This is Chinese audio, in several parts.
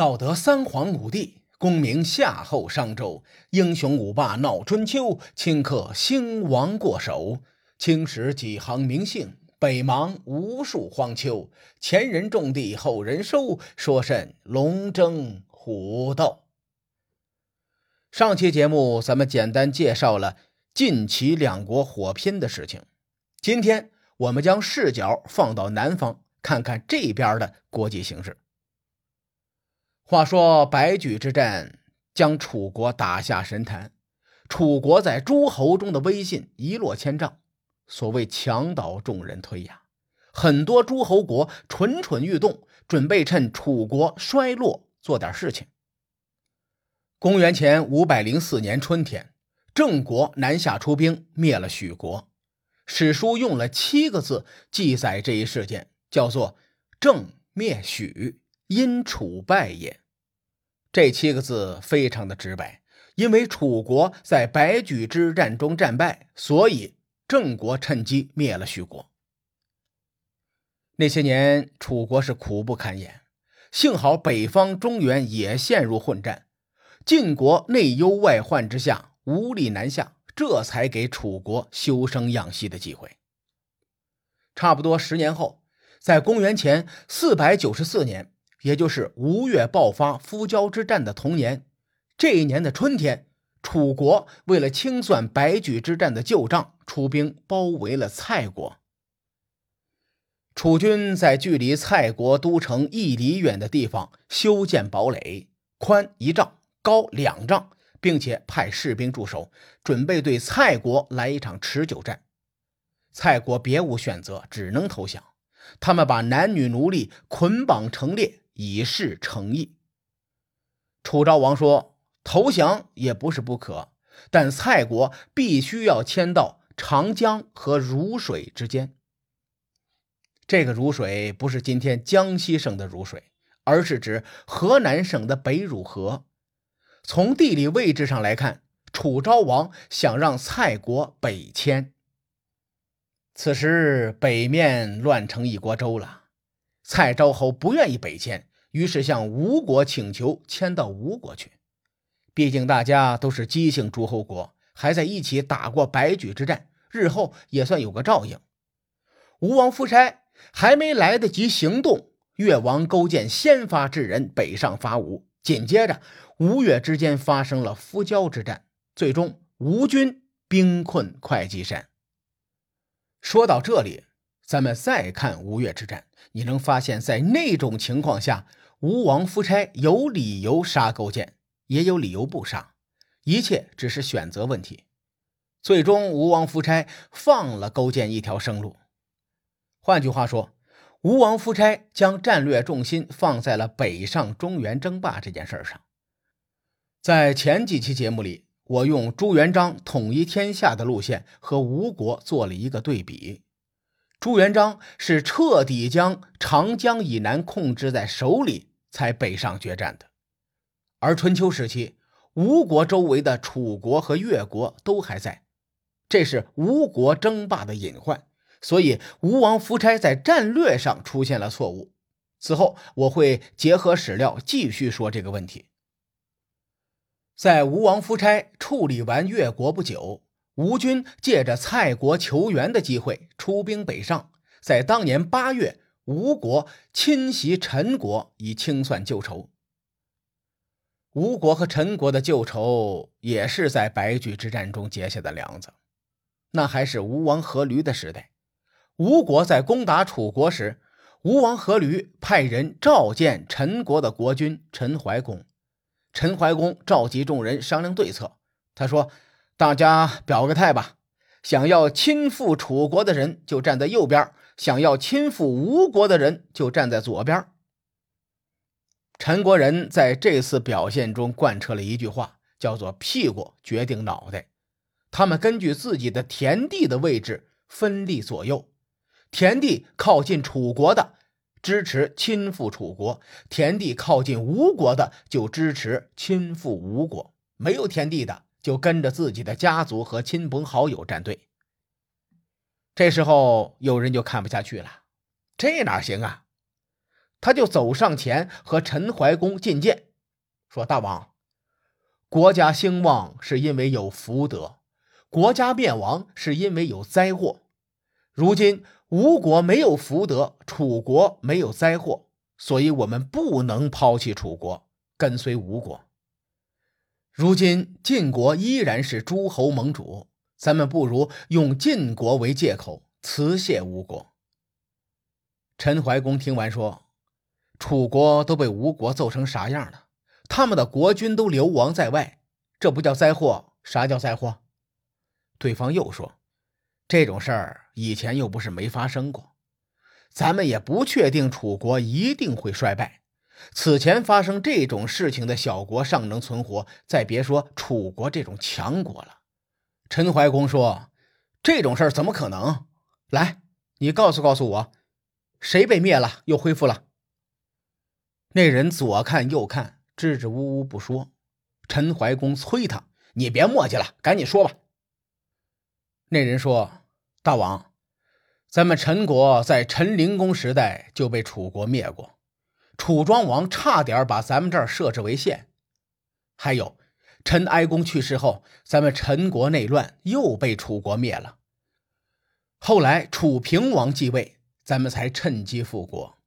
道德三皇五帝，功名夏后商周，英雄五霸闹春秋，顷刻兴亡过手。青史几行名姓，北邙无数荒丘。前人种地，后人收，说甚龙争虎斗？上期节目咱们简单介绍了晋齐两国火拼的事情，今天我们将视角放到南方，看看这边的国际形势。话说白举之战将楚国打下神坛，楚国在诸侯中的威信一落千丈。所谓墙倒众人推呀，很多诸侯国蠢蠢欲动，准备趁楚国衰落做点事情。公元前五百零四年春天，郑国南下出兵灭了许国。史书用了七个字记载这一事件，叫做“郑灭许，因楚败也”。这七个字非常的直白，因为楚国在白举之战中战败，所以郑国趁机灭了许国。那些年，楚国是苦不堪言，幸好北方中原也陷入混战，晋国内忧外患之下无力南下，这才给楚国休生养息的机会。差不多十年后，在公元前四百九十四年。也就是吴越爆发夫交之战的同年，这一年的春天，楚国为了清算白举之战的旧账，出兵包围了蔡国。楚军在距离蔡国都城一里远的地方修建堡垒，宽一丈，高两丈，并且派士兵驻守，准备对蔡国来一场持久战。蔡国别无选择，只能投降。他们把男女奴隶捆绑成列。以示诚意。楚昭王说：“投降也不是不可，但蔡国必须要迁到长江和汝水之间。这个汝水不是今天江西省的汝水，而是指河南省的北汝河。从地理位置上来看，楚昭王想让蔡国北迁。此时北面乱成一锅粥了，蔡昭侯不愿意北迁。”于是向吴国请求迁到吴国去，毕竟大家都是姬姓诸侯国，还在一起打过白举之战，日后也算有个照应。吴王夫差还没来得及行动，越王勾践先发制人，北上伐吴。紧接着，吴越之间发生了夫交之战，最终吴军兵困会稽山。说到这里，咱们再看吴越之战，你能发现，在那种情况下。吴王夫差有理由杀勾践，也有理由不杀，一切只是选择问题。最终，吴王夫差放了勾践一条生路。换句话说，吴王夫差将战略重心放在了北上中原争霸这件事上。在前几期节目里，我用朱元璋统一天下的路线和吴国做了一个对比。朱元璋是彻底将长江以南控制在手里。才北上决战的，而春秋时期，吴国周围的楚国和越国都还在，这是吴国争霸的隐患，所以吴王夫差在战略上出现了错误。此后我会结合史料继续说这个问题。在吴王夫差处理完越国不久，吴军借着蔡国求援的机会出兵北上，在当年八月。吴国侵袭陈国，以清算旧仇。吴国和陈国的旧仇也是在白驹之战中结下的梁子。那还是吴王阖闾的时代。吴国在攻打楚国时，吴王阖闾派人召见陈国的国君陈怀公。陈怀公召集众人商量对策。他说：“大家表个态吧，想要亲附楚国的人就站在右边。”想要亲附吴国的人就站在左边。陈国人在这次表现中贯彻了一句话，叫做“屁股决定脑袋”。他们根据自己的田地的位置分立左右，田地靠近楚国的支持亲附楚国，田地靠近吴国的就支持亲附吴国，没有田地的就跟着自己的家族和亲朋好友站队。这时候有人就看不下去了，这哪行啊？他就走上前和陈怀公觐见，说：“大王，国家兴旺是因为有福德，国家灭亡是因为有灾祸。如今吴国没有福德，楚国没有灾祸，所以我们不能抛弃楚国，跟随吴国。如今晋国依然是诸侯盟主，咱们不如用晋国为借口辞谢吴国。”陈怀公听完说。楚国都被吴国揍成啥样了？他们的国君都流亡在外，这不叫灾祸？啥叫灾祸？对方又说：“这种事儿以前又不是没发生过，咱们也不确定楚国一定会衰败。此前发生这种事情的小国尚能存活，再别说楚国这种强国了。”陈怀公说：“这种事儿怎么可能？来，你告诉告诉我，谁被灭了又恢复了？”那人左看右看，支支吾吾不说。陈怀公催他：“你别磨叽了，赶紧说吧。”那人说：“大王，咱们陈国在陈灵公时代就被楚国灭过，楚庄王差点把咱们这儿设置为县。还有，陈哀公去世后，咱们陈国内乱，又被楚国灭了。后来楚平王继位，咱们才趁机复国。”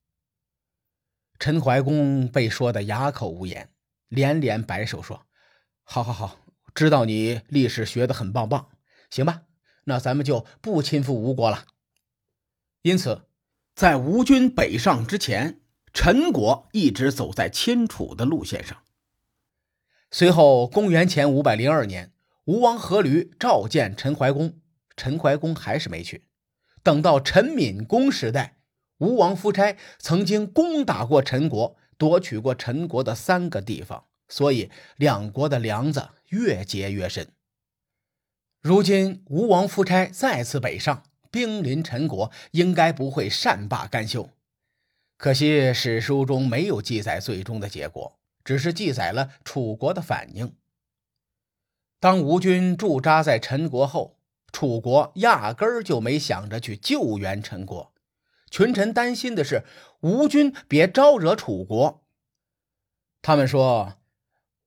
陈怀公被说的哑口无言，连连摆手说：“好，好，好，知道你历史学的很棒棒，行吧？那咱们就不亲附吴国了。”因此，在吴军北上之前，陈国一直走在亲楚的路线上。随后，公元前五百零二年，吴王阖闾召见陈怀公，陈怀公还是没去。等到陈闵公时代。吴王夫差曾经攻打过陈国，夺取过陈国的三个地方，所以两国的梁子越结越深。如今吴王夫差再次北上，兵临陈国，应该不会善罢甘休。可惜史书中没有记载最终的结果，只是记载了楚国的反应。当吴军驻扎在陈国后，楚国压根儿就没想着去救援陈国。群臣担心的是吴军别招惹楚国。他们说，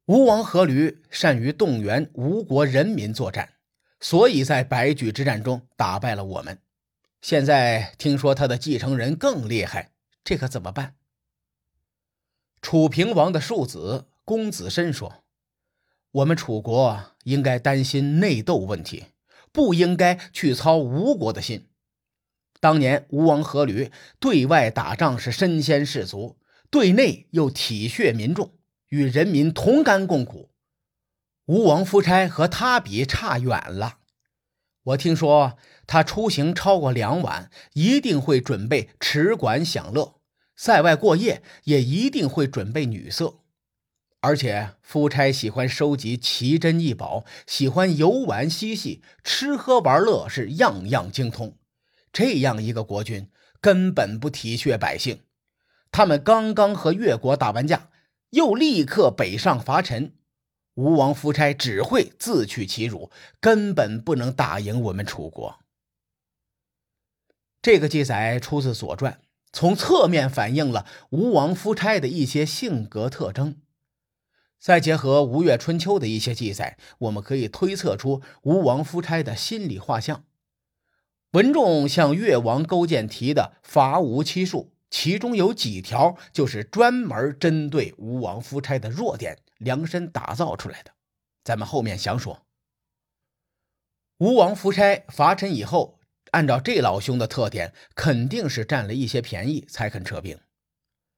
吴王阖闾善于动员吴国人民作战，所以在白举之战中打败了我们。现在听说他的继承人更厉害，这可怎么办？楚平王的庶子公子申说：“我们楚国应该担心内斗问题，不应该去操吴国的心。”当年吴王阖闾对外打仗是身先士卒，对内又体恤民众，与人民同甘共苦。吴王夫差和他比差远了。我听说他出行超过两晚，一定会准备持馆享乐；在外过夜，也一定会准备女色。而且夫差喜欢收集奇珍异宝，喜欢游玩嬉戏，吃喝玩乐是样样精通。这样一个国君根本不体恤百姓，他们刚刚和越国打完架，又立刻北上伐陈。吴王夫差只会自取其辱，根本不能打赢我们楚国。这个记载出自《左传》，从侧面反映了吴王夫差的一些性格特征。再结合《吴越春秋》的一些记载，我们可以推测出吴王夫差的心理画像。文仲向越王勾践提的伐吴七术，其中有几条就是专门针对吴王夫差的弱点量身打造出来的。咱们后面详说。吴王夫差伐陈以后，按照这老兄的特点，肯定是占了一些便宜才肯撤兵。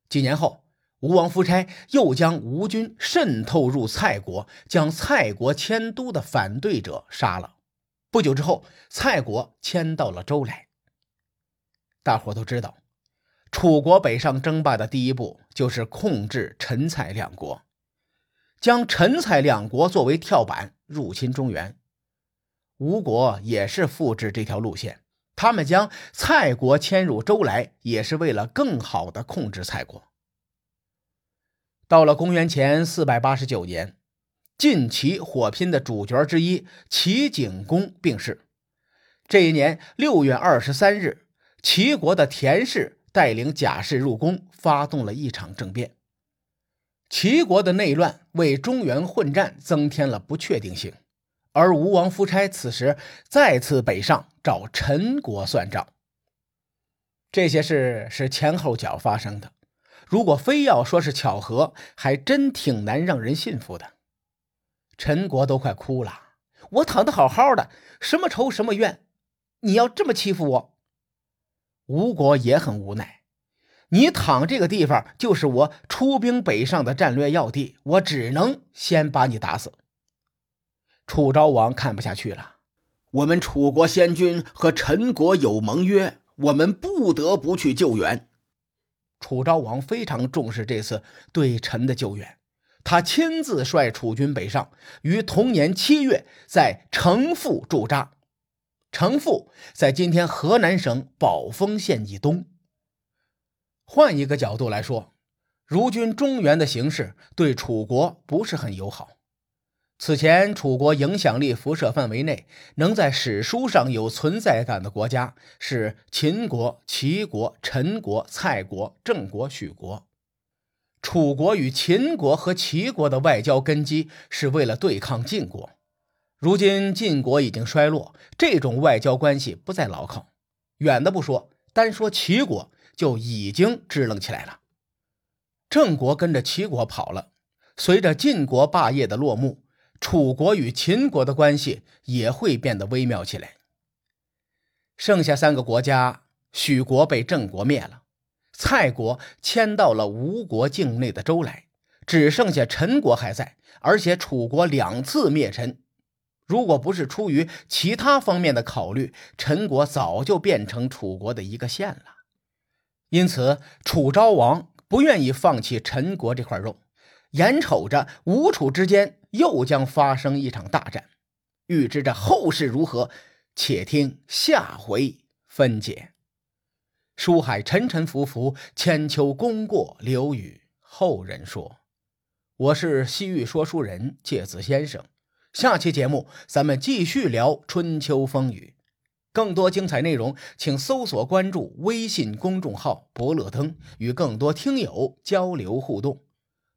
几年后，吴王夫差又将吴军渗透入蔡国，将蔡国迁都的反对者杀了。不久之后，蔡国迁到了周来。大伙都知道，楚国北上争霸的第一步就是控制陈蔡两国，将陈蔡两国作为跳板入侵中原。吴国也是复制这条路线，他们将蔡国迁入周来，也是为了更好的控制蔡国。到了公元前四百八十九年。晋齐火拼的主角之一齐景公病逝。这一年六月二十三日，齐国的田氏带领甲氏入宫，发动了一场政变。齐国的内乱为中原混战增添了不确定性，而吴王夫差此时再次北上找陈国算账。这些事是前后脚发生的，如果非要说是巧合，还真挺难让人信服的。陈国都快哭了，我躺得好好的，什么仇什么怨，你要这么欺负我？吴国也很无奈，你躺这个地方就是我出兵北上的战略要地，我只能先把你打死。楚昭王看不下去了，我们楚国先君和陈国有盟约。我们不得不去救援。楚昭王非常重视这次对陈的救援，他亲自率楚军北上，于同年七月在城父驻扎。城父在今天河南省宝丰县以东。换一个角度来说，如今中原的形势对楚国不是很友好。此前，楚国影响力辐射范围内能在史书上有存在感的国家是秦国、齐国、陈国、蔡国、郑国、许国。楚国与秦国和齐国的外交根基是为了对抗晋国。如今晋国已经衰落，这种外交关系不再牢靠。远的不说，单说齐国就已经支棱起来了。郑国跟着齐国跑了，随着晋国霸业的落幕。楚国与秦国的关系也会变得微妙起来。剩下三个国家，许国被郑国灭了，蔡国迁到了吴国境内的州来，只剩下陈国还在。而且楚国两次灭陈，如果不是出于其他方面的考虑，陈国早就变成楚国的一个县了。因此，楚昭王不愿意放弃陈国这块肉。眼瞅着吴楚之间又将发生一场大战，预知着后事如何，且听下回分解。书海沉沉浮浮，千秋功过留与后人说。我是西域说书人介子先生，下期节目咱们继续聊春秋风雨。更多精彩内容，请搜索关注微信公众号“伯乐灯”，与更多听友交流互动。